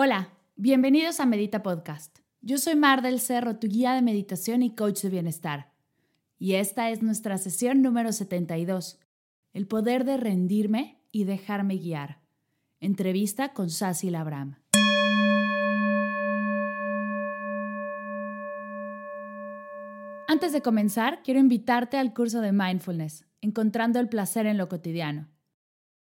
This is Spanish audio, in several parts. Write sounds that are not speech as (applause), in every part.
Hola, bienvenidos a Medita Podcast. Yo soy Mar del Cerro, tu guía de meditación y coach de bienestar. Y esta es nuestra sesión número 72, el poder de rendirme y dejarme guiar. Entrevista con Sassy Labram. Antes de comenzar, quiero invitarte al curso de Mindfulness, Encontrando el placer en lo cotidiano.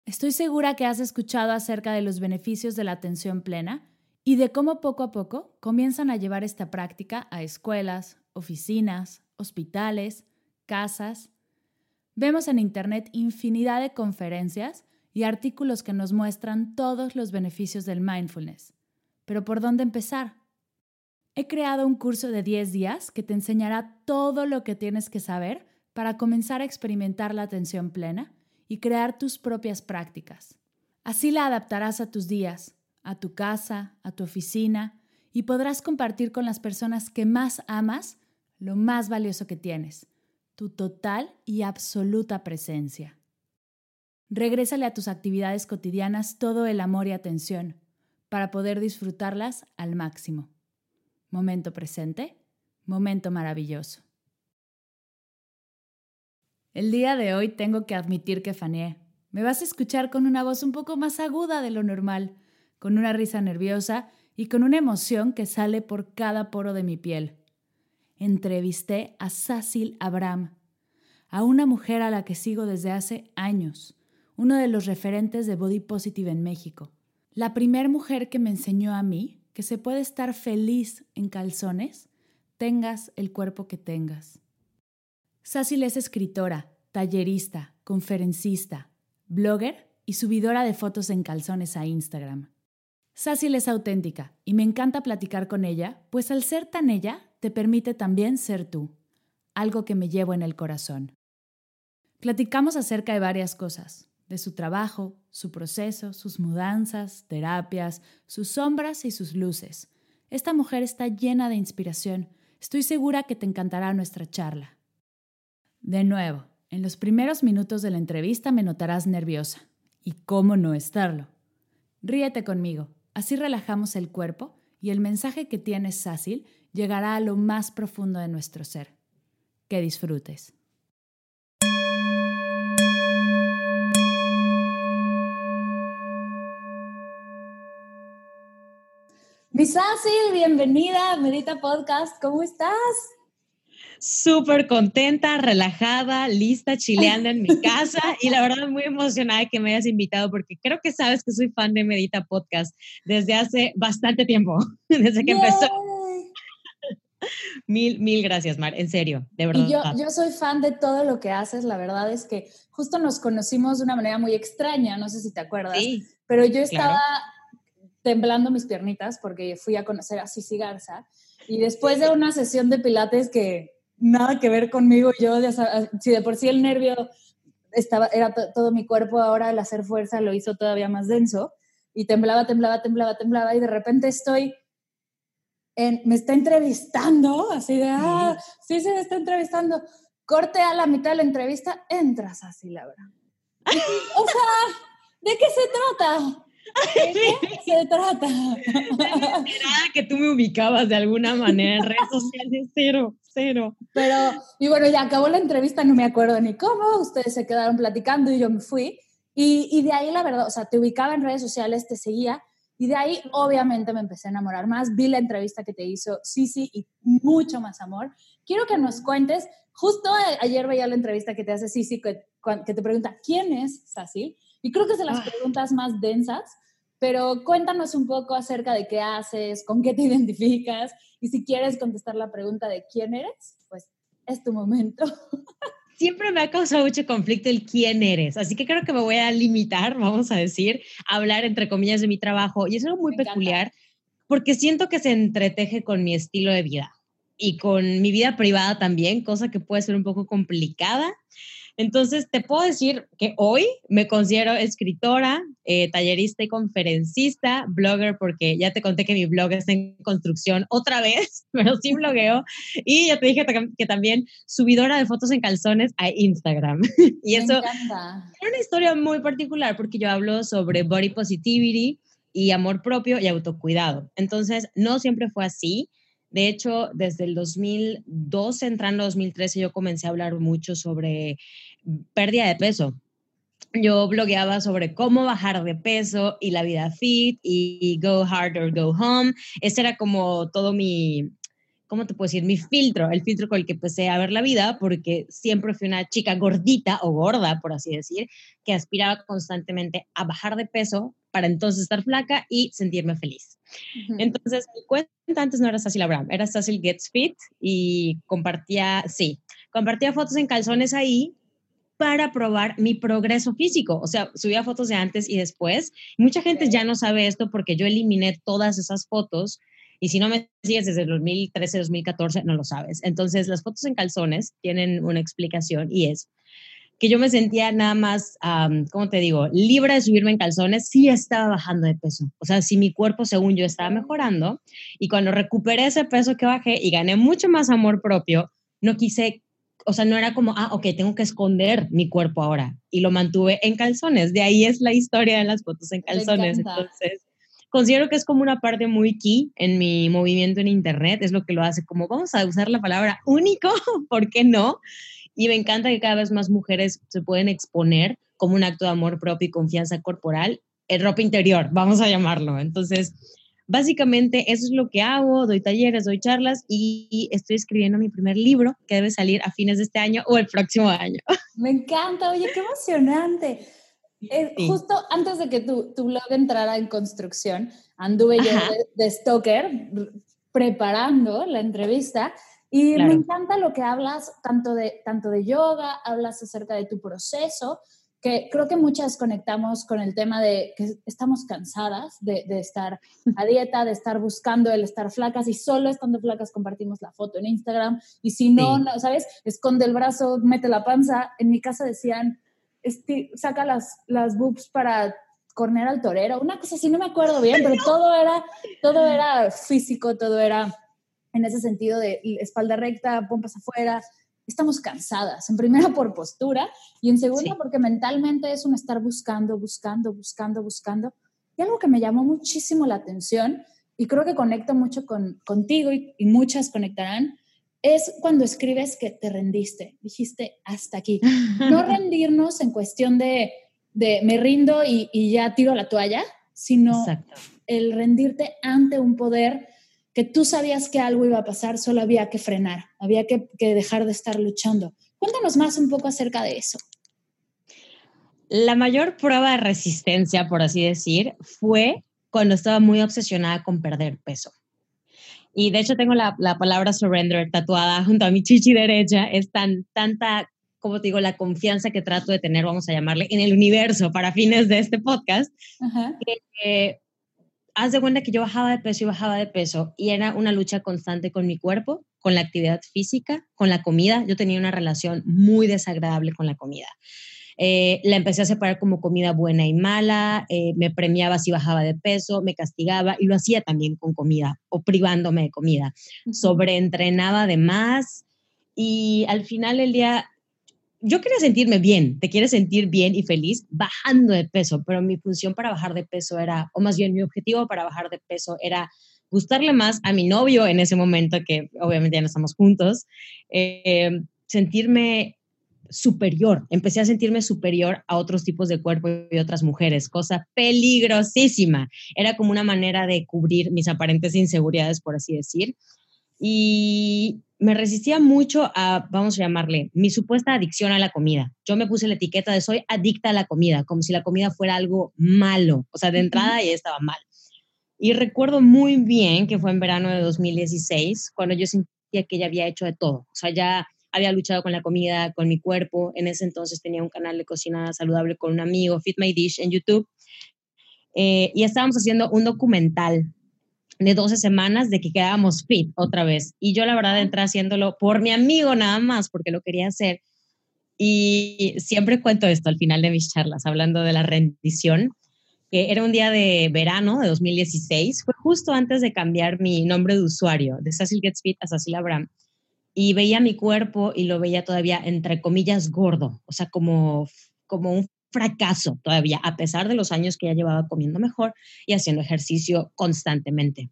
Estoy segura que has escuchado acerca de los beneficios de la atención plena y de cómo poco a poco comienzan a llevar esta práctica a escuelas, oficinas, hospitales, casas. Vemos en Internet infinidad de conferencias y artículos que nos muestran todos los beneficios del mindfulness. Pero ¿por dónde empezar? He creado un curso de 10 días que te enseñará todo lo que tienes que saber para comenzar a experimentar la atención plena y crear tus propias prácticas. Así la adaptarás a tus días, a tu casa, a tu oficina y podrás compartir con las personas que más amas lo más valioso que tienes, tu total y absoluta presencia. Regrésale a tus actividades cotidianas todo el amor y atención para poder disfrutarlas al máximo. Momento presente, momento maravilloso. El día de hoy tengo que admitir que faneé. Me vas a escuchar con una voz un poco más aguda de lo normal, con una risa nerviosa y con una emoción que sale por cada poro de mi piel. Entrevisté a Cecil Abraham, a una mujer a la que sigo desde hace años, uno de los referentes de Body Positive en México. La primer mujer que me enseñó a mí que se puede estar feliz en calzones, tengas el cuerpo que tengas. Cecil es escritora, tallerista, conferencista, blogger y subidora de fotos en calzones a Instagram. Cecil es auténtica y me encanta platicar con ella, pues al ser tan ella, te permite también ser tú, algo que me llevo en el corazón. Platicamos acerca de varias cosas, de su trabajo, su proceso, sus mudanzas, terapias, sus sombras y sus luces. Esta mujer está llena de inspiración. Estoy segura que te encantará nuestra charla. De nuevo, en los primeros minutos de la entrevista me notarás nerviosa. ¿Y cómo no estarlo? Ríete conmigo, así relajamos el cuerpo y el mensaje que tienes, Sácil, llegará a lo más profundo de nuestro ser. Que disfrutes. Misácil, bienvenida a Medita Podcast. ¿Cómo estás? Súper contenta, relajada, lista, chileando en mi (laughs) casa y la verdad muy emocionada que me hayas invitado porque creo que sabes que soy fan de Medita Podcast desde hace bastante tiempo, (laughs) desde que empezó. (laughs) Mil, mil gracias, Mar, en serio, de verdad. yo, yo soy fan de todo lo que haces, la verdad es que justo nos conocimos de una manera muy extraña, no sé si te acuerdas, sí, pero yo estaba temblando mis piernitas porque fui a conocer a Cici Garza. Y después de una sesión de pilates que nada que ver conmigo, yo, si de por sí el nervio estaba, era todo mi cuerpo, ahora el hacer fuerza lo hizo todavía más denso. Y temblaba, temblaba, temblaba, temblaba. Y de repente estoy en, me está entrevistando, así de, ah, sí, se me está entrevistando. Corte a la mitad de la entrevista, entras así, Laura. o sea, ¿de qué se trata? (laughs) se trata? que tú me ubicabas de alguna manera en redes sociales, cero, cero. Pero, y bueno, ya acabó la entrevista, no me acuerdo ni cómo, ustedes se quedaron platicando y yo me fui. Y, y de ahí, la verdad, o sea, te ubicaba en redes sociales, te seguía, y de ahí, obviamente, me empecé a enamorar más. Vi la entrevista que te hizo Sisi y mucho más amor. Quiero que nos cuentes, justo ayer veía la entrevista que te hace Sisi, que, que te pregunta, ¿quién es Sasi? Y creo que es de las ah. preguntas más densas, pero cuéntanos un poco acerca de qué haces, con qué te (laughs) identificas y si quieres contestar la pregunta de quién eres, pues es tu momento. (laughs) Siempre me ha causado mucho conflicto el quién eres, así que creo que me voy a limitar, vamos a decir, a hablar entre comillas de mi trabajo y es algo muy peculiar porque siento que se entreteje con mi estilo de vida y con mi vida privada también, cosa que puede ser un poco complicada. Entonces, te puedo decir que hoy me considero escritora, eh, tallerista y conferencista, blogger, porque ya te conté que mi blog está en construcción otra vez, (laughs) pero sí blogueo. Y ya te dije que también subidora de fotos en calzones a Instagram. (laughs) y eso es una historia muy particular porque yo hablo sobre body positivity y amor propio y autocuidado. Entonces, no siempre fue así. De hecho, desde el 2012, entrando 2013, yo comencé a hablar mucho sobre pérdida de peso. Yo blogueaba sobre cómo bajar de peso y la vida fit y go hard or go home. Ese era como todo mi, ¿cómo te puedo decir? Mi filtro, el filtro con el que empecé a ver la vida, porque siempre fui una chica gordita o gorda, por así decir, que aspiraba constantemente a bajar de peso para entonces estar flaca y sentirme feliz. Entonces, mi cuenta antes no era Sassy Abraham, era Sassy Gets Fit y compartía, sí, compartía fotos en calzones ahí para probar mi progreso físico. O sea, subía fotos de antes y después. Mucha gente ya no sabe esto porque yo eliminé todas esas fotos y si no me sigues desde el 2013, 2014, no lo sabes. Entonces, las fotos en calzones tienen una explicación y es que yo me sentía nada más, um, ¿cómo te digo?, libre de subirme en calzones, sí estaba bajando de peso. O sea, si mi cuerpo, según yo, estaba mejorando y cuando recuperé ese peso que bajé y gané mucho más amor propio, no quise o sea, no era como, ah, ok, tengo que esconder mi cuerpo ahora. Y lo mantuve en calzones. De ahí es la historia de las fotos en calzones. Entonces, considero que es como una parte muy key en mi movimiento en Internet. Es lo que lo hace como, vamos a usar la palabra único, (laughs) ¿por qué no? Y me encanta que cada vez más mujeres se pueden exponer como un acto de amor propio y confianza corporal en ropa interior, vamos a llamarlo. Entonces, Básicamente eso es lo que hago, doy talleres, doy charlas y estoy escribiendo mi primer libro que debe salir a fines de este año o el próximo año. Me encanta, oye, qué emocionante. Eh, justo antes de que tu, tu, blog entrara en construcción, anduve yo de, de, Stoker preparando la entrevista y me encanta lo que hablas tanto de, tanto de yoga, hablas acerca de tu proceso, que creo que muchas conectamos con el tema de que estamos cansadas de, estar a dieta, de estar buscando el estar flacas y solo estando flacas compartimos la foto en Instagram y si no, no ¿sabes? Esconde el brazo, mete la panza. En mi casa decían, saca las, las boobs para corner al torero, una cosa así, no me acuerdo bien, pero todo era, todo era físico, todo era en ese sentido de espalda recta, pompas afuera, estamos cansadas, en primera por postura y en segunda porque mentalmente es un estar buscando, buscando, buscando, buscando. Y algo que me llamó muchísimo la atención y creo que conecto mucho con, contigo y, muchas conectarán, es cuando escribes que te rendiste, dijiste hasta aquí. No (laughs) rendirnos en cuestión de, de me rindo y, y, ya tiro la toalla, sino el rendirte ante un poder que tú sabías que algo iba a pasar, solo había que frenar, había que, dejar de estar luchando. Cuéntanos más un poco acerca de eso. La mayor prueba de resistencia, por así decir, fue cuando estaba muy obsesionada con perder peso. Y de hecho tengo la, palabra surrender tatuada (laughs) junto a mi chichi derecha. Es tan, tanta, como te digo, la confianza que trato de tener, vamos a llamarle, en el universo para fines de este podcast, que haz de cuenta que yo bajaba de peso y bajaba de peso y era una lucha constante con mi cuerpo, con la actividad física, con la comida. Yo tenía una relación muy desagradable con la comida. Eh, la empecé a separar como comida buena y mala, eh, me premiaba si bajaba de peso, me castigaba y lo hacía también con comida o privándome de comida. Sobreentrenaba de más y al final el día yo quería sentirme bien, te quieres sentir bien y feliz bajando de peso, pero mi función para bajar de peso era, o más bien mi objetivo para bajar de peso era gustarle más a mi novio en ese momento, que obviamente ya no estamos juntos, eh, sentirme superior, empecé a sentirme superior a otros tipos de cuerpo y otras mujeres, cosa peligrosísima. Era como una manera de cubrir mis aparentes inseguridades, por así decir. Y me resistía mucho a, vamos a llamarle, mi supuesta adicción a la comida. Yo me puse la etiqueta de soy adicta a la comida, como si la comida fuera algo malo. O sea, de entrada ya estaba mal. Y recuerdo muy bien que fue en verano de 2016, cuando yo sentía que ya había hecho de todo. O sea, ya había luchado con la comida, con mi cuerpo. En ese entonces tenía un canal de cocina saludable con un amigo, Fit My Dish, en YouTube. Eh, y estábamos haciendo un documental de 12 semanas de que quedábamos fit otra vez. Y yo la verdad entré haciéndolo por mi amigo nada más, porque lo quería hacer. Y siempre cuento esto al final de mis charlas, hablando de la rendición, que era un día de verano de 2016, fue justo antes de cambiar mi nombre de usuario, de Cecil Gets Fit a Cecil Abraham. Y veía mi cuerpo y lo veía todavía, entre comillas, gordo, o sea, como, como un fracaso todavía, a pesar de los años que ya llevaba comiendo mejor y haciendo ejercicio constantemente.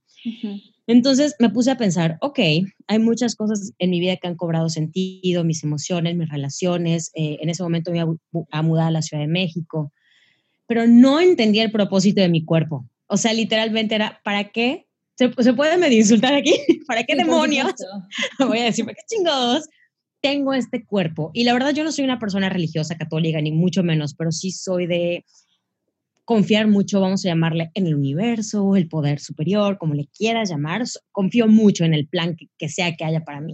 Entonces me puse a pensar, ok, hay muchas cosas en mi vida que han cobrado sentido, mis emociones, mis relaciones. Eh, en ese momento me iba a, mudar a la Ciudad de México, pero no entendía el propósito de mi cuerpo. O sea, literalmente era, ¿para qué? ¿Se, ¿se puede medio insultar aquí? (laughs) ¿Para qué demonios? (laughs) Voy a decir, ¿para qué chingados? tengo este cuerpo. Y la verdad yo no soy una persona religiosa católica, ni mucho menos, pero sí soy de confiar mucho, vamos a llamarle, en el universo, el poder superior, como le quieras llamar. Confío mucho en el plan que, sea que haya para mí.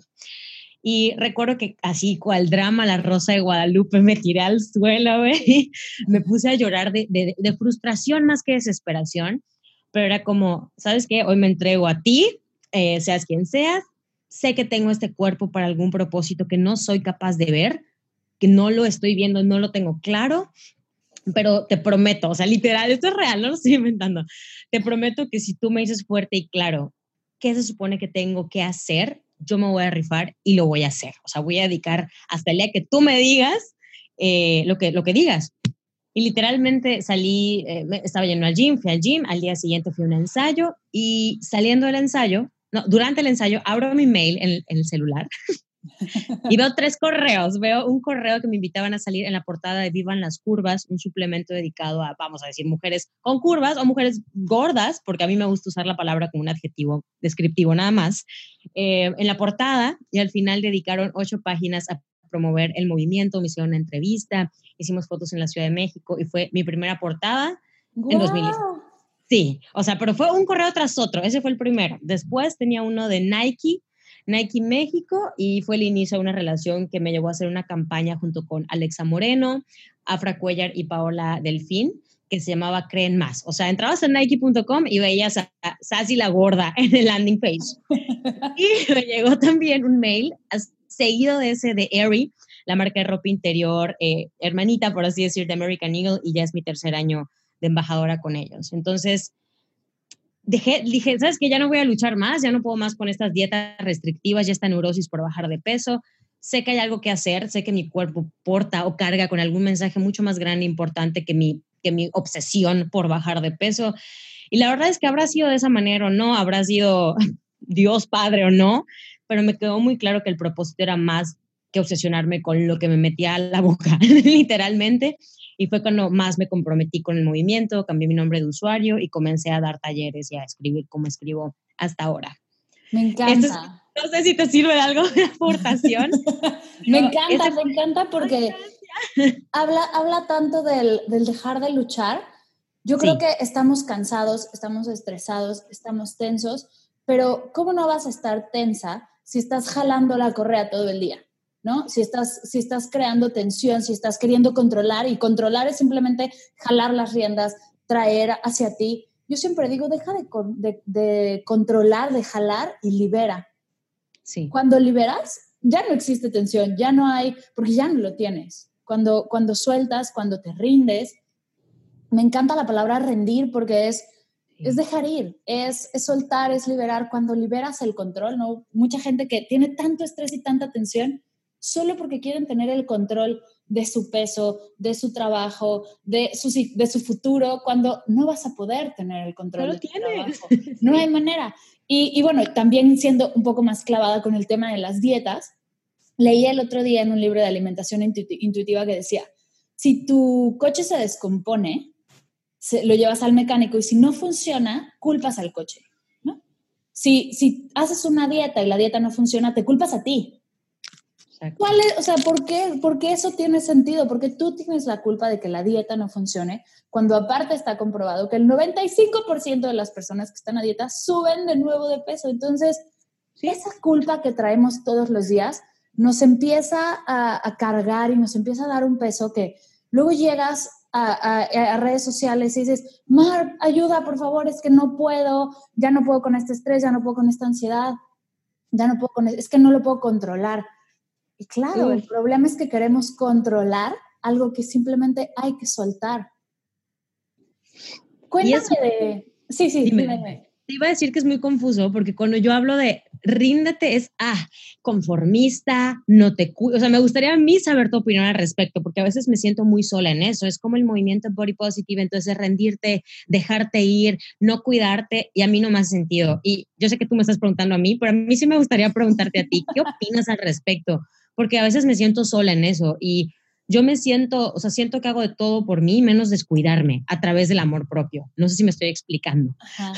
Y recuerdo que así cual drama La Rosa de Guadalupe me tiré al suelo, y (laughs) me puse a llorar de, de, frustración más que desesperación, pero era como, ¿sabes qué? Hoy me entrego a ti, eh, seas quien seas, sé que tengo este cuerpo para algún propósito que no soy capaz de ver, que no lo estoy viendo, no lo tengo claro, pero te prometo, o sea, literal, esto es real, no lo estoy inventando, te prometo que si tú me dices fuerte y claro, ¿qué se supone que tengo que hacer? Yo me voy a rifar y lo voy a hacer, o sea, voy a dedicar hasta el día que tú me digas eh, lo, que, lo que digas. Y literalmente salí, eh, estaba yendo al gym, fui al gym, al día siguiente fui a un ensayo y saliendo del ensayo, durante el ensayo abro mi mail en, el celular (laughs) y veo tres correos. Veo un correo que me invitaban a salir en la portada de Vivan las Curvas, un suplemento dedicado a, vamos a decir, mujeres con curvas o mujeres gordas, porque a mí me gusta usar la palabra como un adjetivo descriptivo nada más. Eh, en la portada y al final dedicaron ocho páginas a promover el movimiento, me hicieron una entrevista, hicimos fotos en la Ciudad de México y fue mi primera portada en 2010. Sí, o sea, pero fue un correo tras otro, ese fue el primero. Después tenía uno de Nike, Nike México, y fue el inicio de una relación que me llevó a hacer una campaña junto con Alexa Moreno, Afra Cuellar y Paola Delfín, que se llamaba Creen Más. O sea, entrabas en Nike.com y veías a, Sassy la gorda en el landing page. (laughs) y me llegó también un mail seguido de ese de Aerie, la marca de ropa interior, eh, hermanita, por así decir, de American Eagle, y ya es mi tercer año de embajadora con ellos. Entonces, dejé, dije, ¿sabes que Ya no voy a luchar más, ya no puedo más con estas dietas restrictivas, ya esta neurosis por bajar de peso. Sé que hay algo que hacer, sé que mi cuerpo porta o carga con algún mensaje mucho más grande e importante que mi, que mi obsesión por bajar de peso. Y la verdad es que habrá sido de esa manera o no, habrá sido (laughs) Dios Padre o no, pero me quedó muy claro que el propósito era más que obsesionarme con lo que me metía a la (laughs) boca, literalmente. Y fue cuando más me comprometí con el movimiento, cambié mi nombre de usuario y comencé a dar talleres y a escribir como escribo hasta ahora. Me encanta. no sé si te sirve de algo (laughs) de aportación. (laughs) me encanta, me encanta porque habla, habla tanto del, del, dejar de luchar. Yo creo que estamos cansados, estamos estresados, estamos tensos, pero ¿cómo no vas a estar tensa si estás jalando la correa todo el día? ¿no? Si estás, si estás creando tensión, si estás queriendo controlar y controlar es simplemente jalar las riendas, traer hacia ti. Yo siempre digo, deja de, de, controlar, de jalar y libera. Sí. Cuando liberas, ya no existe tensión, ya no hay, porque ya no lo tienes. Cuando, cuando sueltas, cuando te rindes, me encanta la palabra rendir porque es, es dejar ir, es, es, soltar, es liberar. Cuando liberas el control, ¿no? Mucha gente que tiene tanto estrés y tanta tensión, solo porque quieren tener el control de su peso, de su trabajo, de su, de su futuro, cuando no vas a poder tener el control de tu trabajo. (laughs) No hay manera. Y, y, bueno, también siendo un poco más clavada con el tema de las dietas, leí el otro día en un libro de alimentación intuitiva que decía, si tu coche se descompone, se, lo llevas al mecánico y si no funciona, culpas al coche. ¿no? Si, si haces una dieta y la dieta no funciona, te culpas a ti ¿Cuál es, o sea, ¿por qué, ¿por qué eso tiene sentido? Porque tú tienes la culpa de que la dieta no funcione, cuando aparte está comprobado que el 95% de las personas que están a dieta suben de nuevo de peso. Entonces, esa culpa que traemos todos los días nos empieza a, a, cargar y nos empieza a dar un peso que luego llegas a, redes sociales y dices, Mar, ayuda, por favor, es que no puedo, ya no puedo con este estrés, ya no puedo con esta ansiedad, ya no puedo con, es que no lo puedo controlar. Y claro, el problema es que queremos controlar algo que simplemente hay que soltar. Cuéntame de... Sí, sí, dime. Te iba a decir que es muy confuso porque cuando yo hablo de ríndete es, ah, conformista, no te. O sea, me gustaría a mí saber tu opinión al respecto porque a veces me siento muy sola en eso. Es como el movimiento body positive, entonces rendirte, dejarte ir, no cuidarte y a mí no me hace sentido. Y yo sé que tú me estás preguntando a mí, pero a mí sí me gustaría preguntarte a ti, ¿qué opinas al respecto? Porque a veces me siento sola en eso y yo me siento, o sea, siento que hago de todo por mí menos descuidarme a través del amor propio. No sé si me estoy explicando. Ajá.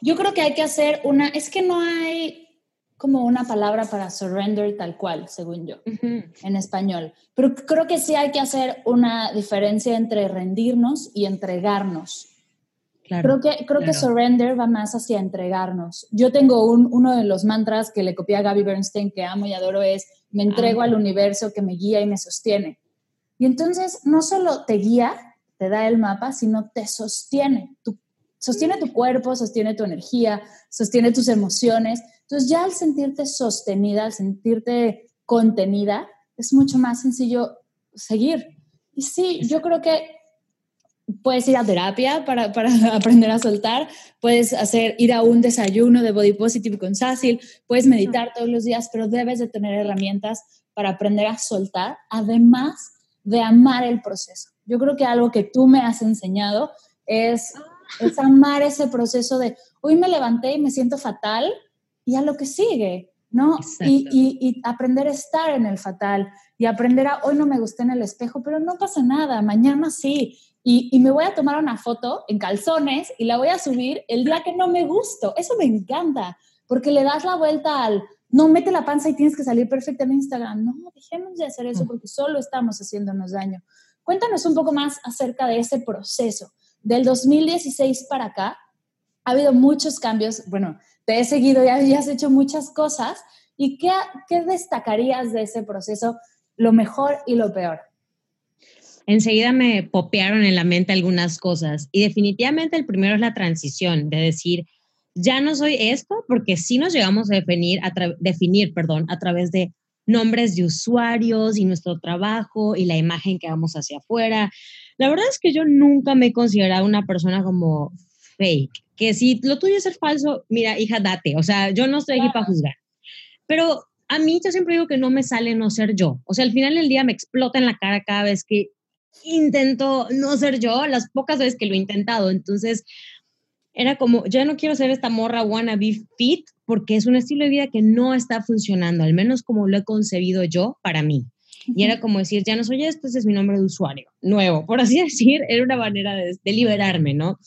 Yo creo que hay que hacer una, es que no hay como una palabra para surrender tal cual, según yo, en español. Pero creo que sí hay que hacer una diferencia entre rendirnos y entregarnos. creo que, creo que surrender va más hacia entregarnos. Yo tengo un, uno de los mantras que le copié a Gaby Bernstein, que amo y adoro, es, me entrego ah. al universo que me guía y me sostiene. Y entonces no solo te guía, te da el mapa, sino te sostiene. Tu sostiene tu cuerpo, sostiene tu energía, sostiene tus emociones. Entonces ya al sentirte sostenida, al sentirte contenida, es mucho más sencillo seguir. Y sí, yo creo que puedes ir a terapia para, para, (laughs) aprender a soltar, puedes hacer, ir a un desayuno de Body Positive con Sácil, puedes meditar todos los días, pero debes de tener herramientas para aprender a soltar, además de amar el proceso. Yo creo que algo que tú me has enseñado es es amar ese proceso de hoy me levanté y me siento fatal y a lo que sigue, ¿no? Y, y, aprender a estar en el fatal y aprender a hoy no me gusté en el espejo, pero no pasa nada, mañana sí. Y, y, me voy a tomar una foto en calzones y la voy a subir el día que no me gusto. Eso me encanta, porque le das la vuelta al, no, mete la panza y tienes que salir perfecta en Instagram. No, dejemos de hacer eso mm. porque solo estamos haciéndonos daño. Cuéntanos un poco más acerca de ese proceso del 2016 para acá ha habido muchos cambios. Bueno, te he seguido, ya, has hecho muchas cosas. ¿Y qué, qué destacarías de ese proceso, lo mejor y lo peor? Enseguida me popearon en la mente algunas cosas y definitivamente el primero es la transición, de decir, ya no soy esto, porque sí nos llegamos a definir, a definir perdón, a través de nombres de usuarios y nuestro trabajo y la imagen que vamos hacia afuera. La verdad es que yo nunca me he considerado una persona como fake, que si lo tuyo es ser falso, mira, hija, date, o sea, yo no estoy aquí para juzgar. Pero a mí yo siempre digo que no me sale no ser yo. O sea, al final del día me explota en la cara cada vez que intento no ser yo, las pocas veces que lo he intentado. Entonces, era como, ya no quiero ser esta morra wannabe fit porque es un estilo de vida que no está funcionando, al menos como lo he concebido yo para mí. Y era como decir, ya no soy esto, ese es mi nombre de usuario, nuevo, por así (laughs) decir, era una manera de, liberarme, ¿no?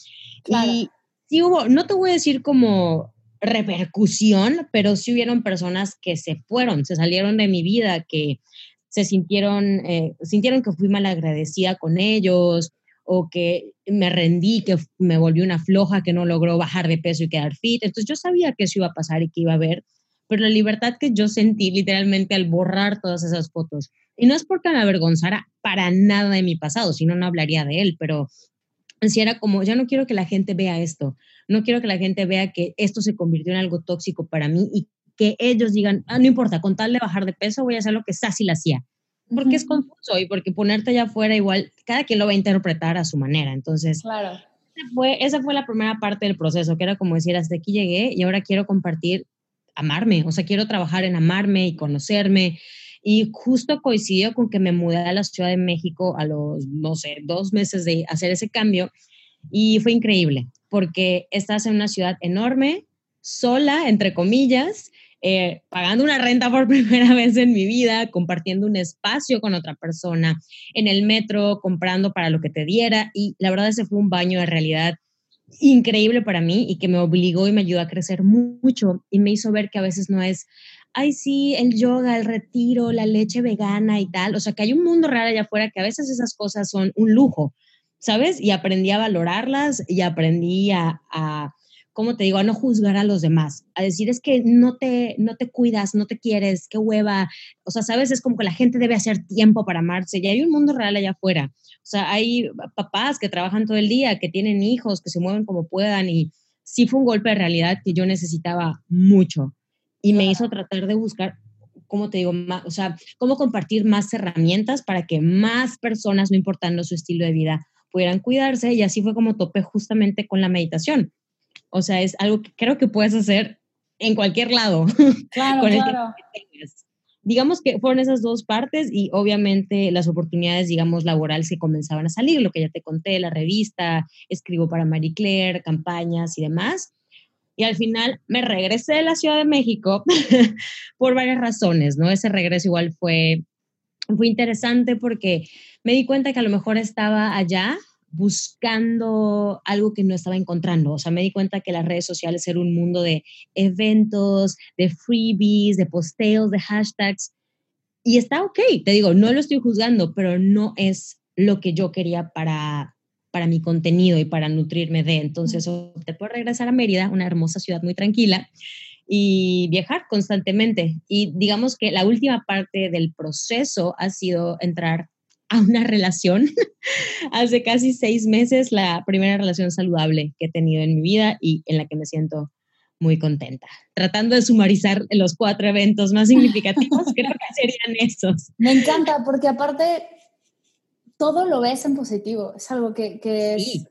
Y sí hubo, no te voy a decir como repercusión, pero sí hubieron personas que se fueron, se salieron de mi vida, que se sintieron, eh, sintieron que fui mal agradecida con ellos o que me rendí, que me volví una floja, que no logró bajar de peso y quedar fit. Entonces yo sabía que eso iba a pasar y que iba a haber, pero la libertad que yo sentí literalmente al borrar todas esas fotos y no es porque me avergonzara para nada de mi pasado, si no, no hablaría de él, pero si era como, ya no quiero que la gente vea esto, no quiero que la gente vea que esto se convirtió en algo tóxico para mí y que ellos digan, ah, no importa, con tal de bajar de peso voy a hacer lo que Sassy la hacía. Porque es confuso y porque ponerte allá afuera igual, cada quien lo va a interpretar a su manera. Entonces, claro. esa, fue, esa fue la primera parte del proceso, que era como decir, hasta aquí llegué y ahora quiero compartir, amarme, o sea, quiero trabajar en amarme y conocerme y justo coincidió con que me mudé a la Ciudad de México a los, no sé, dos meses de hacer ese cambio y fue increíble porque estás en una ciudad enorme, sola, entre comillas, eh, pagando una renta por (laughs) primera vez en mi vida, compartiendo un espacio con otra persona, en el metro, comprando para lo que te diera. Y la verdad ese fue un baño de realidad increíble para mí y que me obligó y me ayudó a crecer mucho y me hizo ver que a veces no es, ay, sí, el yoga, el retiro, la leche vegana y tal. O sea, que hay un mundo real allá afuera que a veces esas cosas son un lujo, ¿sabes? Y aprendí a valorarlas y aprendí a, ¿cómo te digo? A no juzgar a los demás, a decir es que no te, no te cuidas, no te quieres, qué hueva. O sea, ¿sabes? Es como que la gente debe hacer tiempo para amarse y hay un mundo real allá afuera. sea, hay papás que trabajan todo el día, que tienen hijos, que se mueven como puedan y sí fue un golpe de realidad que yo necesitaba mucho y me hizo tratar de buscar, ¿cómo te digo? o sea, cómo compartir más herramientas para que más personas, no importando su estilo de vida, pudieran cuidarse y así fue como topé justamente con la meditación. O sea, es algo que creo que puedes hacer en cualquier lado. (laughs) Claro, claro digamos que fueron esas dos partes y obviamente las oportunidades, digamos, laborales que comenzaban a salir, lo que ya te conté, la revista, escribo para Marie Claire, campañas y demás. Y al final me regresé de la Ciudad de México (laughs) por varias razones, ¿no? Ese regreso igual fue, fue interesante porque me di cuenta que a lo mejor estaba allá buscando algo que no estaba encontrando. O sea, me di cuenta que las redes sociales eran un mundo de eventos, de freebies, de posteos, de hashtags. Y está ok, te digo, no lo estoy juzgando, pero no es lo que yo quería para, para mi contenido y para nutrirme de. Entonces, te puedo regresar a Mérida, una hermosa ciudad muy tranquila, y viajar constantemente. Y digamos que la última parte del proceso ha sido entrar a una relación. (laughs) Hace casi seis meses, la primera relación saludable que he tenido en mi vida y en la que me siento muy contenta. Tratando de sumarizar los cuatro eventos más significativos, (laughs) creo que serían esos. Me encanta porque aparte todo lo ves en positivo, es algo que, es,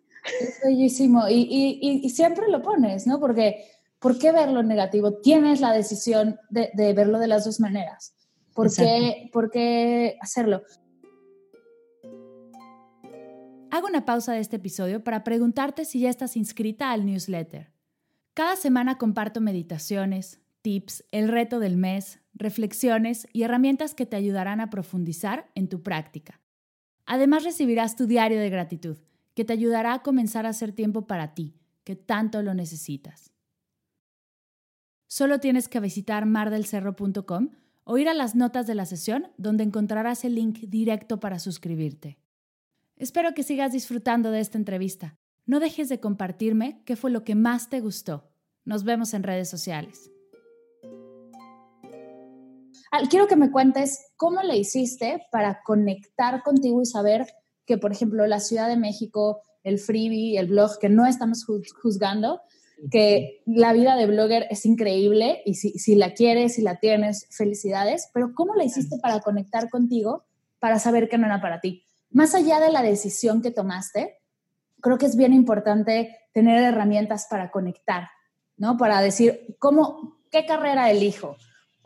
bellísimo y, y, siempre lo pones, ¿no? Porque, ¿por qué verlo negativo? Tienes la decisión de, de verlo de las dos maneras. ¿Por qué, ¿Por qué hacerlo? Hago una pausa de este episodio para preguntarte si ya estás inscrita al newsletter. Cada semana comparto meditaciones, tips, el reto del mes, reflexiones y herramientas que te ayudarán a profundizar en tu práctica. Además recibirás tu diario de gratitud, que te ayudará a comenzar a hacer tiempo para ti, que tanto lo necesitas. Solo tienes que visitar mardelcerro.com o ir a las notas de la sesión donde encontrarás el link directo para suscribirte. Espero que sigas disfrutando de esta entrevista. No dejes de compartirme qué fue lo que más te gustó. Nos vemos en redes sociales. Quiero que me cuentes cómo le hiciste para conectar contigo y saber que, por ejemplo, la Ciudad de México, el freebie, el blog, que no estamos juzgando, que la vida de blogger es increíble y si, si la quieres, si la tienes, felicidades, pero ¿cómo le hiciste para conectar contigo para saber que no era para ti? más allá de la decisión que tomaste, creo que es bien importante tener herramientas para conectar, ¿no? Para decir, ¿cómo, qué carrera elijo?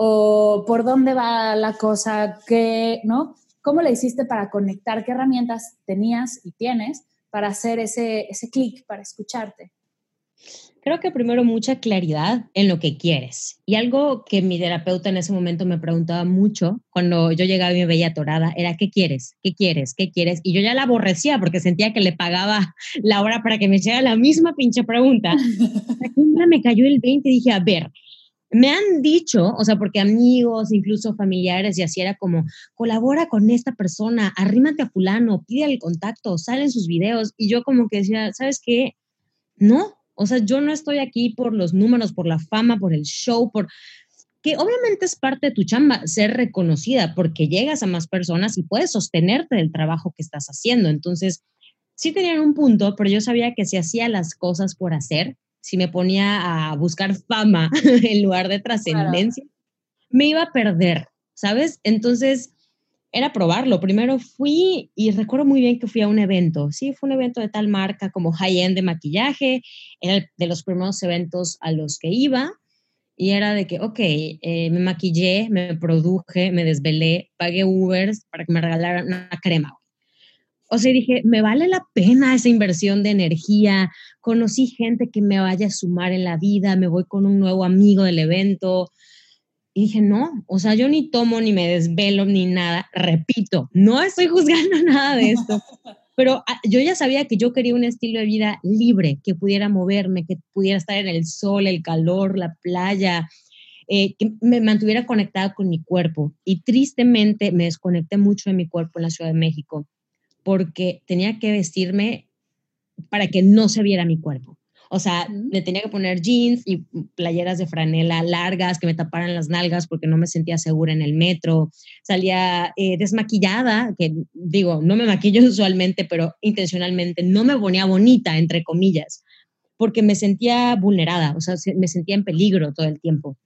O por dónde va la cosa, qué, ¿no? ¿Cómo le hiciste para conectar? ¿Qué herramientas tenías y tienes para hacer ese, ese clic, para escucharte? Creo que primero mucha claridad en lo que quieres. Y algo que mi terapeuta en ese momento me preguntaba mucho cuando yo llegaba y me veía atorada era, ¿qué quieres? ¿Qué quieres? ¿Qué quieres? Y yo ya la aborrecía porque sentía que le pagaba (laughs) la hora para que me hiciera la misma pinche pregunta. (laughs) Me cayó el 20 y dije, a ver, me han dicho, o sea, porque amigos, incluso familiares, y así era como, colabora con esta persona, arrímate a fulano, pide el contacto, salen sus videos. Y yo como que decía, ¿sabes qué? No, o sea, yo no estoy aquí por los números, por la fama, por el show, por que obviamente es parte de tu chamba ser reconocida porque llegas a más personas y puedes sostenerte del trabajo que estás haciendo. Entonces, sí tenían un punto, pero yo sabía que si hacía las cosas por hacer, si me ponía a buscar fama (laughs) en lugar de trascendencia, me iba a perder, ¿sabes? Entonces, era probarlo. Primero fui y recuerdo muy bien que fui a un evento. Sí, fue un evento de tal marca como high-end de maquillaje. Era de los primeros eventos a los que iba. Y era de que, ok, eh, me maquillé, me produje, me desvelé, pagué Ubers para que me regalaran una crema. O sea, dije, me vale la pena esa inversión de energía. Conocí gente que me vaya a sumar en la vida, me voy con un nuevo amigo del evento y dije, no, o sea, yo ni tomo, ni me desvelo, ni nada. Repito, no estoy juzgando (laughs) nada de esto, pero ah, yo ya sabía que yo quería un estilo de vida libre, que pudiera moverme, que pudiera estar en el sol, el calor, la playa, eh, que me mantuviera conectada con mi cuerpo. Y tristemente me desconecté mucho de mi cuerpo en la Ciudad de México, porque tenía que vestirme para que no se viera mi cuerpo. O sea, me tenía que poner jeans y playeras de franela largas que me taparan las nalgas porque no me sentía segura en el metro. Salía eh, desmaquillada, que digo, no me maquillo (laughs) usualmente, pero intencionalmente no me ponía bonita, entre comillas, porque me sentía vulnerada, o sea, me sentía en peligro todo el tiempo.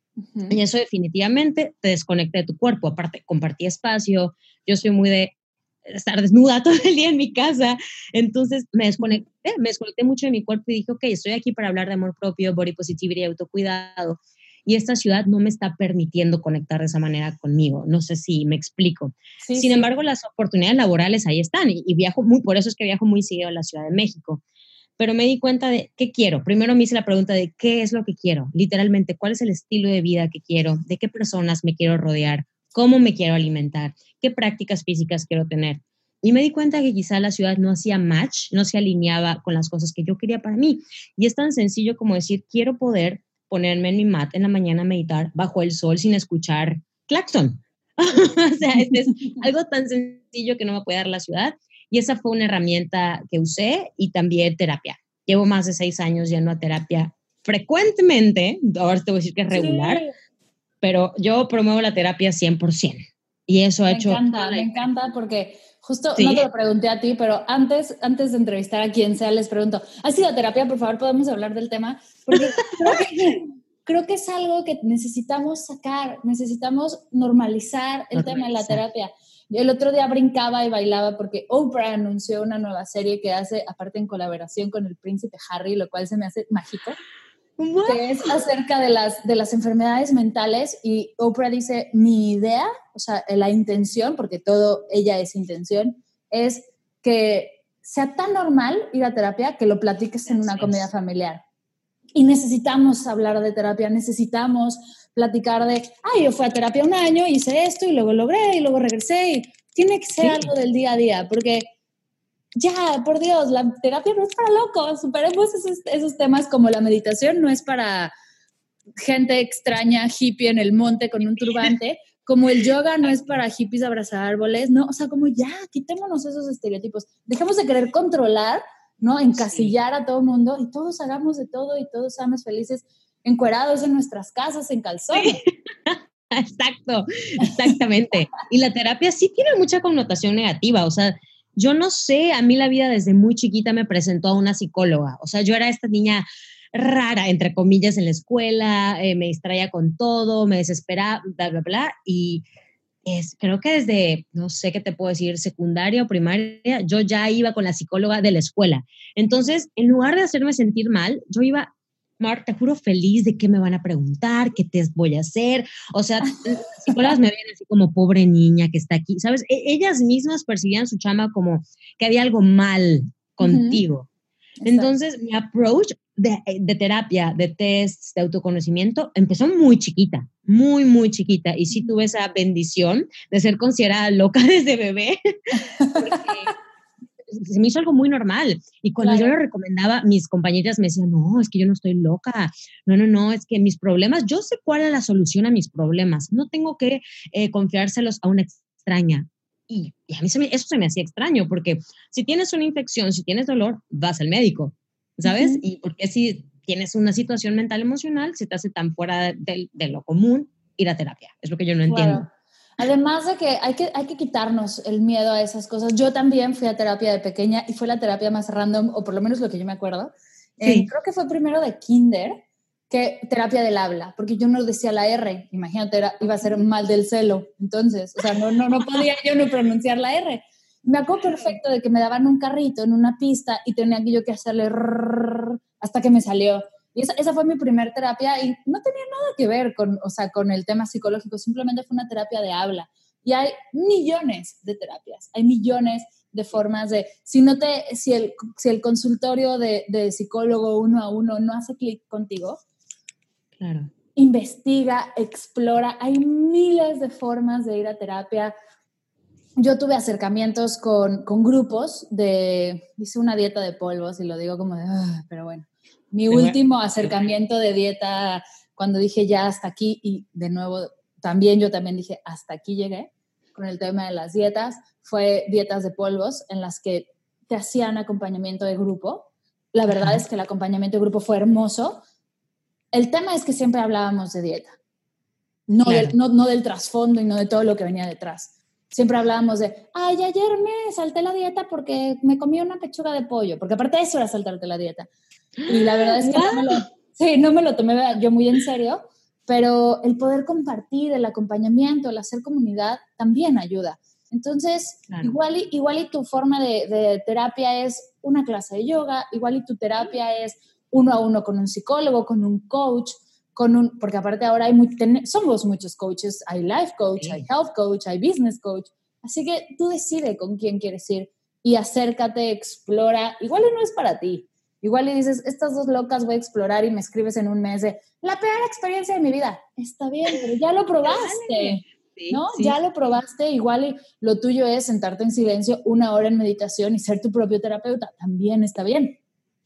Y eso definitivamente te desconecta de tu cuerpo. Aparte, compartí espacio. Yo soy muy de estar desnuda (laughs) todo el día en mi casa. Entonces me desconecté, me desconecté mucho de mi cuerpo y dije, ok, estoy aquí para hablar de amor propio, body positivity y autocuidado. Y esta ciudad no me está permitiendo conectar de esa manera conmigo. No sé si me explico. Sin embargo, las oportunidades laborales ahí están y, y, viajo muy, por eso es que viajo muy seguido a la Ciudad de México. Pero me di cuenta de qué quiero. Primero me hice la pregunta de qué es lo que quiero, literalmente, cuál es el estilo de vida que quiero, de qué personas me quiero rodear, cómo me quiero alimentar, qué prácticas físicas quiero tener. Y me di cuenta que quizá la ciudad no hacía match, no se alineaba con las cosas que yo quería para mí. Y es tan sencillo como decir, quiero poder ponerme en mi mat en la mañana a meditar bajo el sol sin escuchar claxon. (laughs) o sea, es algo tan sencillo que no me puede dar la ciudad. Y esa fue una herramienta que usé y también terapia. Llevo más de seis años yendo a terapia frecuentemente, ahora te voy a decir que es regular, pero yo promuevo la terapia 100%. Y eso ha me hecho... Me encanta, me encanta porque justo no te lo pregunté a ti, pero antes, antes de entrevistar a quien sea, les pregunto, ¿has ido a terapia? Por favor, podemos hablar del tema. Porque creo que, (laughs) creo que es algo que necesitamos sacar, necesitamos normalizar el tema de la terapia. El otro día brincaba y bailaba porque Oprah anunció una nueva serie que hace, aparte en colaboración con el príncipe Harry, lo cual se me hace mágico que es acerca de las, de las enfermedades mentales y Oprah dice, mi idea, o sea, la intención, porque todo ella es intención, es que sea tan normal ir a terapia que lo platiques en una comida familiar. Y necesitamos hablar de terapia, necesitamos platicar de, ay, yo fui a terapia un año, hice esto y luego logré y luego regresé. Y tiene que ser algo del día a día, porque ya, por Dios, la terapia no es para locos, superemos esos, esos temas como la meditación no es para gente extraña, hippie en el monte con un turbante, (laughs) como el yoga no es para hippies abrazar árboles, no, o sea, como ya, quitémonos esos estereotipos, dejemos de querer controlar, ¿no? Encasillar a todo el mundo y todos hagamos de todo y todos seamos felices encuerados en nuestras casas, en calzones. (laughs) Exacto, exactamente. Y la terapia sí tiene mucha connotación negativa, o sea, yo no sé, a mí la vida desde muy chiquita me presentó a una psicóloga, o sea, yo era esta niña rara, entre comillas, en la escuela, eh, me distraía con todo, me desesperaba, bla, bla, bla, y es, creo que desde, no sé qué te puedo decir, secundaria o primaria, yo ya iba con la psicóloga de la escuela. Entonces, en lugar de hacerme sentir mal, yo iba Mar, te juro feliz de qué me van a preguntar, qué te voy a hacer. O sea, (laughs) psicólogas me ven así como pobre niña que está aquí, ¿sabes? E, ellas mismas percibían su chama como que había algo mal contigo. Entonces, mi approach de, de, terapia, de test, de autoconocimiento, empezó muy chiquita, muy, muy chiquita. Y sí tuve esa bendición de ser considerada loca (laughs) desde bebé. Porque se me hizo algo muy normal. Y cuando yo lo recomendaba, mis compañeras me decían, no, es que yo no estoy loca, no, no, no, es que mis problemas, yo sé cuál es la solución a mis problemas, no tengo que eh, confiárselos a una extraña. Y, a mí eso se me hacía extraño, porque si tienes una infección, si tienes dolor, vas al médico, ¿sabes? Y porque si tienes una situación mental emocional, se te hace tan fuera de, de, lo común ir a terapia. Es lo que yo no entiendo. Además de que hay, que hay que quitarnos el miedo a esas cosas. Yo también fui a terapia de pequeña y fue la terapia más random, o por lo menos lo que yo me acuerdo. Eh, creo que fue primero de kinder que terapia del habla, porque yo no decía la R, imagínate, era, iba a ser mal del celo, entonces, o sea, no, no, no podía yo no pronunciar la R. Me acuerdo perfecto de que me daban un carrito en una pista y tenía que yo que hacerle hasta que me salió. Y esa, esa, fue mi primer terapia y no tenía nada que ver con, o sea, con el tema psicológico, simplemente fue una terapia de habla. Y hay millones de terapias, hay millones de formas de, si, no te, si, el, si el consultorio de, de psicólogo uno a uno no hace clic contigo, claro. investiga, explora, hay miles de formas de ir a terapia. Yo tuve acercamientos con, con grupos de, hice una dieta de polvos y lo digo como de, ah", pero bueno, mi último acercamiento de dieta, cuando dije ya hasta aquí, y de nuevo también yo también dije hasta aquí llegué con el tema de las dietas, fue dietas de polvos en las que te hacían acompañamiento de grupo La verdad es que el acompañamiento de grupo fue hermoso. El tema es que siempre hablábamos de dieta, no, del, no, no del trasfondo y no de todo lo que venía detrás. Siempre hablábamos de, ay, ayer me salté la dieta porque me comí una pechuga de pollo, porque aparte de eso era saltarte la dieta. Y la verdad es que no me lo, sí, no me lo tomé yo muy en serio, pero el poder compartir, el acompañamiento, el hacer comunidad también ayuda. Entonces, igual, y, igual y tu forma de, de, terapia es una clase de yoga, igual y tu terapia es uno a uno con un psicólogo, con un coach, con un, porque aparte ahora hay muy, somos muchos coaches, hay life coach, hay health coach, hay business coach, así que tú decides con quién quieres ir y acércate, explora, igual no es para ti, igual y dices, estas dos locas voy a explorar y me escribes en un mes de, la peor experiencia de mi vida, está bien, pero ya lo (laughs) probaste. ¿no? Ya lo probaste, igual lo tuyo es sentarte en silencio una hora en meditación y ser tu propio terapeuta, también está bien.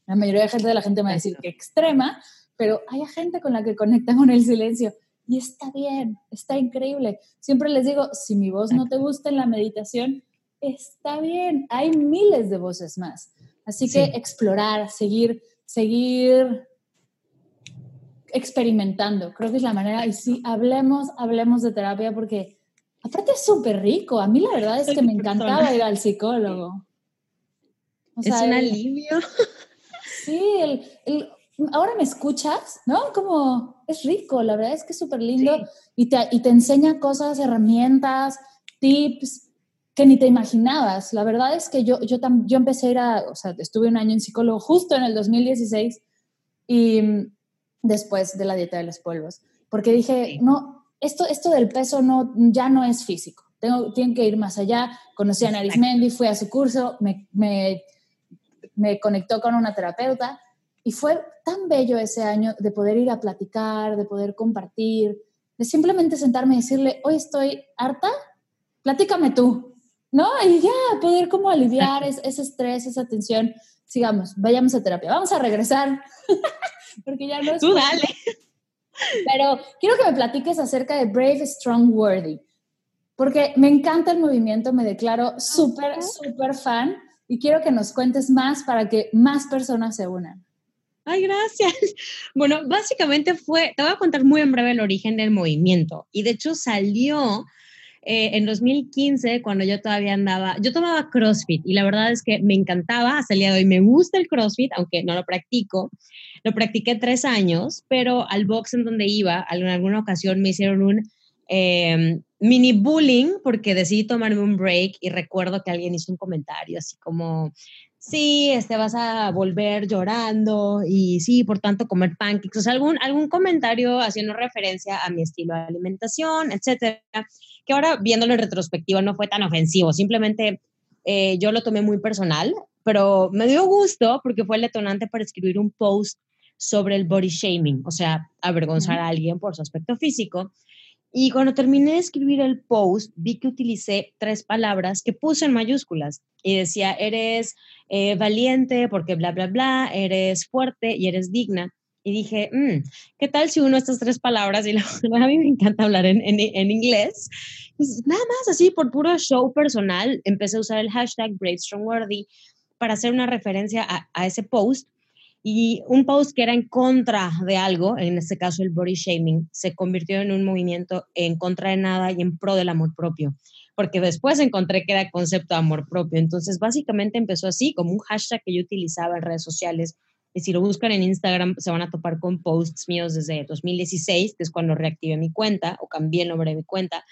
La mayoría de, gente, de la gente me va a decir que extrema, pero hay gente con la que conecta con el silencio y está bien, está increíble. Siempre les digo, si mi voz no te gusta en la meditación, está bien, hay miles de voces más. Así que explorar, seguir, seguir experimentando. Creo que es la manera. Y sí, hablemos, hablemos de terapia porque aparte es súper rico. A mí la verdad es que me encantaba ir al (laughs) psicólogo. es un alivio. (laughs) Sí, el, ahora me escuchas, ¿no? Como es rico, la verdad es que es súper lindo y, te, y te enseña cosas, herramientas, tips que ni te imaginabas. La verdad es que yo, yo, yo empecé a ir a, o sea, estuve un año en psicólogo justo en el 2016 y después de la dieta de los polvos, porque dije, no, esto, esto del peso no, ya no es físico, tengo, tienen que ir más allá. Conocí a Narismendi, fui a su curso, me, me, me conectó con una terapeuta y fue tan bello ese año de poder ir a platicar, de poder compartir, de simplemente sentarme y decirle, hoy estoy harta, platícame tú, ¿no? Y ya, poder como aliviar ese estrés, esa tensión. Sigamos, vayamos a terapia. Vamos a regresar (laughs) porque ya no es... Tú dale. Pero quiero que me platiques acerca de Brave, Strong, Worthy, porque me encanta el movimiento, me declaro súper, súper fan y quiero que nos cuentes más para que más personas se unan. Ay, gracias. Bueno, básicamente fue, te voy a contar muy en breve el origen del movimiento y de hecho salió eh, en 2015, cuando yo todavía andaba, yo tomaba CrossFit y la verdad es que me encantaba, hasta el hoy me gusta el CrossFit, aunque no lo practico. Lo practiqué tres años, pero al box en donde iba, en alguna ocasión me hicieron un em, mini bullying porque decidí tomarme un break y recuerdo que alguien hizo un comentario así como, sí, este, vas a volver llorando y sí, por tanto, comer pancakes, o sea, algún, algún comentario haciendo referencia a mi estilo de alimentación, etcétera, que ahora viéndolo en retrospectiva no fue tan ofensivo, simplemente eh, yo lo tomé muy personal, pero me dio gusto porque fue el detonante para escribir un post sobre el body shaming, o sea, avergonzar a alguien por su aspecto físico. Y cuando terminé de escribir el post, vi que utilicé tres palabras que puse en mayúsculas y decía, eres eh, valiente porque bla, bla, bla, eres fuerte y eres digna. Y dije, mm, ¿qué tal si uno estas tres palabras, y (laughs) a mí me encanta hablar en, en, inglés, pues nada más así por puro show personal, empecé a usar el hashtag BraveStrongWorthy para hacer una referencia a ese post y un post que era en contra de algo, en este caso el body shaming, se convirtió en un movimiento en contra de nada y en pro del amor propio, porque después encontré que era concepto de amor propio. Entonces, básicamente empezó así, como un hashtag que yo utilizaba en redes sociales. Y si lo buscan en Instagram, se van a topar con posts míos desde 2016, que es cuando reactivé mi cuenta o cambié el nombre de mi cuenta.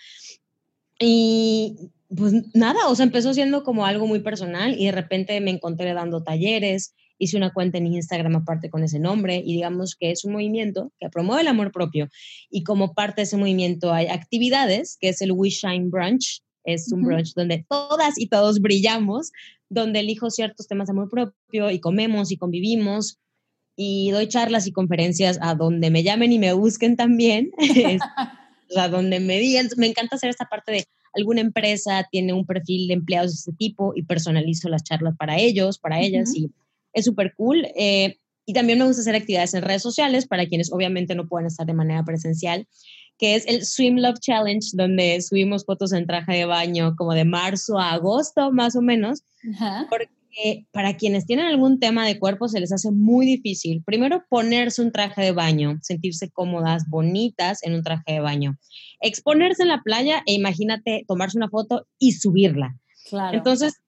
Y pues nada, o sea, empezó siendo como algo muy personal y de repente me encontré dando talleres, hice una cuenta en Instagram aparte con ese nombre y digamos que es un movimiento que promueve el amor propio y como parte de ese movimiento hay actividades, que es el We Shine Brunch, es un brunch donde todas y todos brillamos, donde elijo ciertos temas de amor propio y comemos y convivimos y doy charlas y conferencias a donde me llamen y me busquen también, (laughs) o sea, donde me digan, me encanta hacer esta parte de alguna empresa tiene un perfil de empleados de este tipo y personalizo las charlas para ellos, para ellas y es súper cool. Eh, y también me gusta hacer actividades en redes sociales para quienes obviamente no pueden estar de manera presencial, que es el Swim Love Challenge, donde subimos fotos en traje de baño como de marzo a agosto, más o menos, porque que para quienes tienen algún tema de cuerpo se les hace muy difícil. Primero, ponerse un traje de baño, sentirse cómodas, bonitas en un traje de baño. Exponerse en la playa e imagínate tomarse una foto y subirla. Claro. Entonces,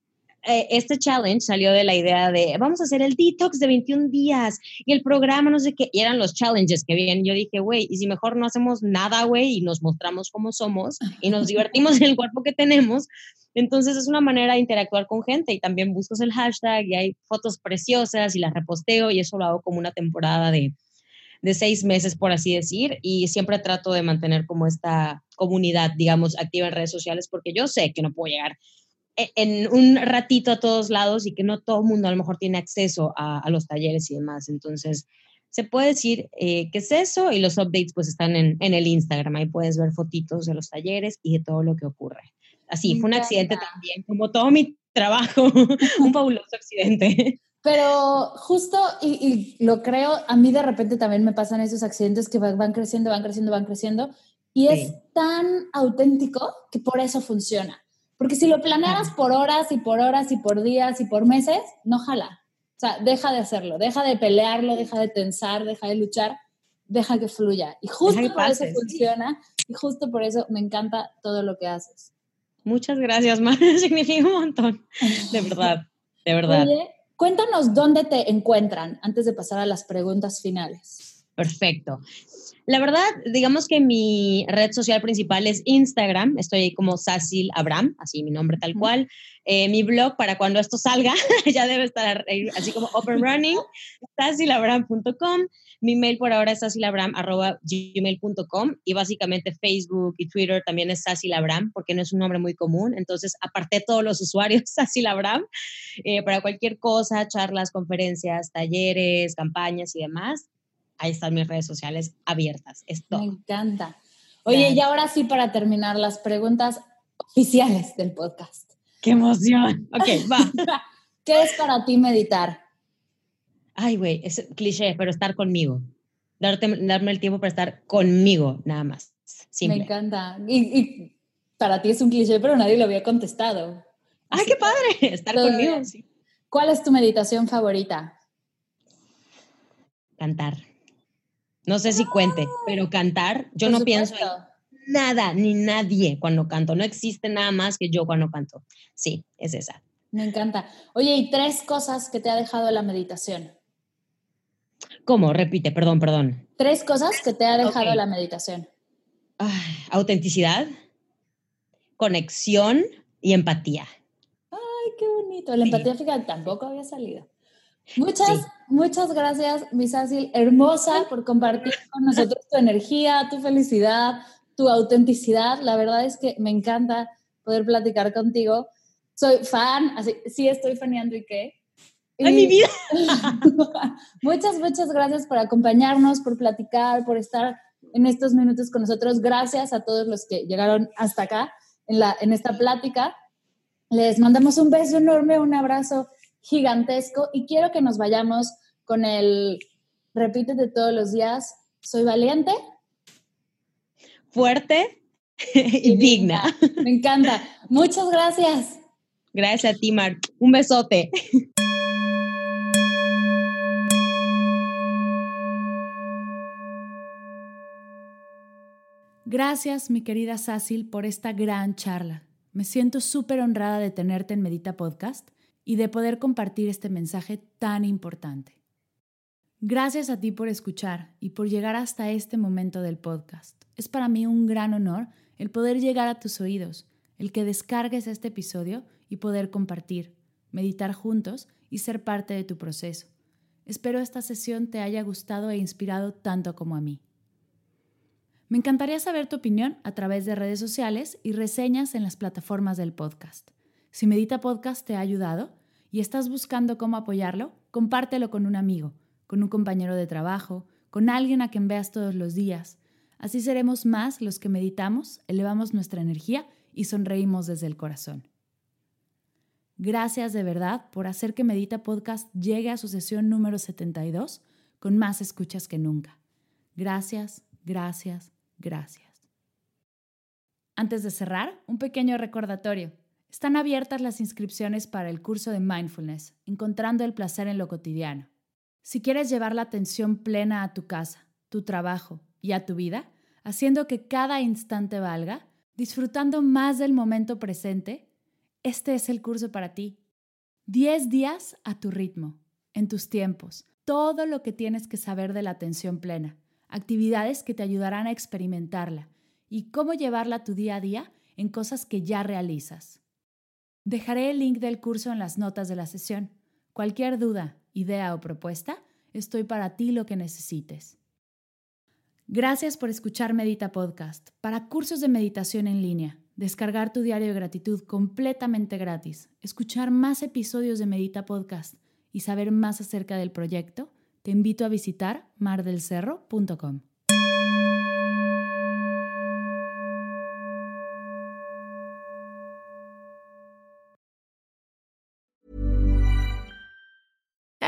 eh, este challenge salió de la idea de vamos a hacer el detox de 21 días y el programa, no sé qué, y eran los challenges que vienen. Yo dije, güey, y si mejor no hacemos nada, güey, y nos mostramos cómo somos y nos divertimos en el cuerpo que tenemos. Entonces es una manera de interactuar con gente y también buscas el hashtag y hay fotos preciosas y las reposteo y eso lo hago como una temporada de, de seis meses, por así decir, y siempre trato de mantener como esta comunidad, digamos, activa en redes sociales porque yo sé que no puedo llegar en un ratito a todos lados y que no todo el mundo a lo mejor tiene acceso a, los talleres y demás. Entonces, se puede decir eh, que es eso y los updates pues están en, en, el Instagram. Ahí puedes ver fotitos de los talleres y de todo lo que ocurre. Así, fue un accidente también, como todo mi trabajo, (laughs) un fabuloso accidente. Pero justo, y, lo creo, a mí de repente también me pasan esos accidentes que van creciendo, van creciendo, van creciendo, y es tan auténtico que por eso funciona. Porque si lo planearas por horas y por horas y por días y por meses, no jala. O sea, deja de hacerlo, deja de pelearlo, deja de tensar, deja de luchar, deja que fluya. Y justo por eso funciona y justo por eso me encanta todo lo que haces. Muchas gracias, (laughs) Mar. Significa un montón. De verdad, de verdad. Oye, cuéntanos dónde te encuentran antes de pasar a las preguntas finales. Perfecto. La verdad, digamos que mi red social principal es Instagram. Estoy ahí como Sasil Abram, así mi nombre tal cual. Eh, mi blog, para cuando esto salga, (laughs) ya debe estar así como open running, sasilabram.com. Mi mail por ahora es sasilabram.gmail.com y básicamente Facebook y Twitter también es sasilabram porque no es un nombre muy común. Entonces, aparté todos los usuarios (laughs) sasilabram eh, para cualquier cosa, charlas, conferencias, talleres, campañas y demás ahí están mis redes sociales abiertas. Me encanta. Oye, y ahora sí, para terminar, las preguntas oficiales del podcast. ¡Qué emoción! Ok, (laughs) va. ¿Qué es para ti meditar? Ay, güey, es cliché, pero estar conmigo. Darte, darme el tiempo para estar conmigo, nada más. Simple. Me encanta. Y, para ti es un cliché, pero nadie lo había contestado. ¡Ay, qué padre! (laughs) Estar conmigo. Sí. ¿Cuál es tu meditación favorita? Cantar. No sé si cuente, pero cantar, yo no pienso nada ni nadie cuando canto. No existe nada más que yo cuando canto. Sí, es esa. Me encanta. Oye, ¿y tres cosas que te ha dejado la meditación? ¿Cómo? Repite, perdón, perdón. Tres cosas que te ha dejado la meditación. autenticidad, conexión y empatía. Ay, qué bonito. La empatía, fíjate, tampoco había salido. Muchas, muchas gracias, Misasil, hermosa, por compartir con nosotros tu energía, tu felicidad, tu autenticidad. La verdad es que me encanta poder platicar contigo. Soy fan, así, sí estoy faneando y qué. ¡Ay, mi vida! (laughs) muchas, muchas gracias por acompañarnos, por platicar, por estar en estos minutos con nosotros. Gracias a todos los que llegaron hasta acá en, la, en esta plática. Les mandamos un beso enorme, un abrazo gigantesco y quiero que nos vayamos con el repítete todos los días, soy valiente, fuerte (laughs) y, digna. Me encanta. Muchas gracias. Gracias a ti, Mar. Un besote. Gracias, mi querida Sácil, por esta gran charla. Me siento súper honrada de tenerte en Medita Podcast y de poder compartir este mensaje tan importante. Gracias a ti por escuchar y por llegar hasta este momento del podcast. Es para mí un gran honor el poder llegar a tus oídos, el que descargues este episodio y poder compartir, meditar juntos y ser parte de tu proceso. Espero esta sesión te haya gustado e inspirado tanto como a mí. Me encantaría saber tu opinión a través de redes sociales y reseñas en las plataformas del podcast. Si Medita Podcast te ha ayudado, y estás buscando cómo apoyarlo, compártelo con un amigo, con un compañero de trabajo, con alguien a quien veas todos los días. Así seremos más los que meditamos, elevamos nuestra energía y sonreímos desde el corazón. Gracias de verdad por hacer que Medita Podcast llegue a su sesión número 72 con más escuchas que nunca. Gracias, gracias, gracias. Antes de cerrar, un pequeño recordatorio. Están abiertas las inscripciones para el curso de mindfulness, encontrando el placer en lo cotidiano. Si quieres llevar la atención plena a tu casa, tu trabajo y a tu vida, haciendo que cada instante valga, disfrutando más del momento presente, este es el curso para ti. 10 días a tu ritmo, en tus tiempos, todo lo que tienes que saber de la atención plena, actividades que te ayudarán a experimentarla y cómo llevarla a tu día a día en cosas que ya realizas. Dejaré el link del curso en las notas de la sesión. Cualquier duda, idea o propuesta, estoy para ti lo que necesites. Gracias por escuchar Medita Podcast. Para cursos de meditación en línea, descargar tu diario de gratitud completamente gratis, escuchar más episodios de Medita Podcast y saber más acerca del proyecto, te invito a visitar mardelcerro.com.